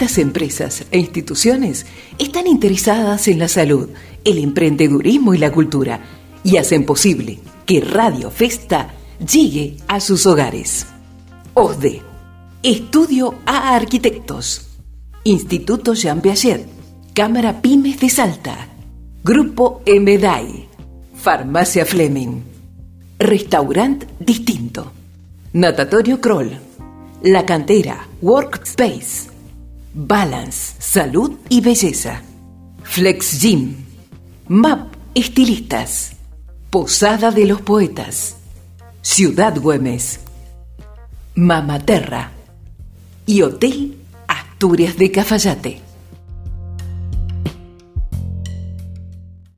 Estas empresas e instituciones están interesadas en la salud, el emprendedurismo y la cultura y hacen posible que Radio Festa llegue a sus hogares. OSDE, Estudio a Arquitectos, Instituto Jean Piaget, Cámara Pymes de Salta, Grupo MDAI, Farmacia Fleming, Restaurant Distinto, Natatorio Kroll, La Cantera, Workspace, Balance, Salud y Belleza, Flex Gym, MAP Estilistas, Posada de los Poetas, Ciudad Güemes, Mamaterra. Y Hotel Asturias de Cafayate.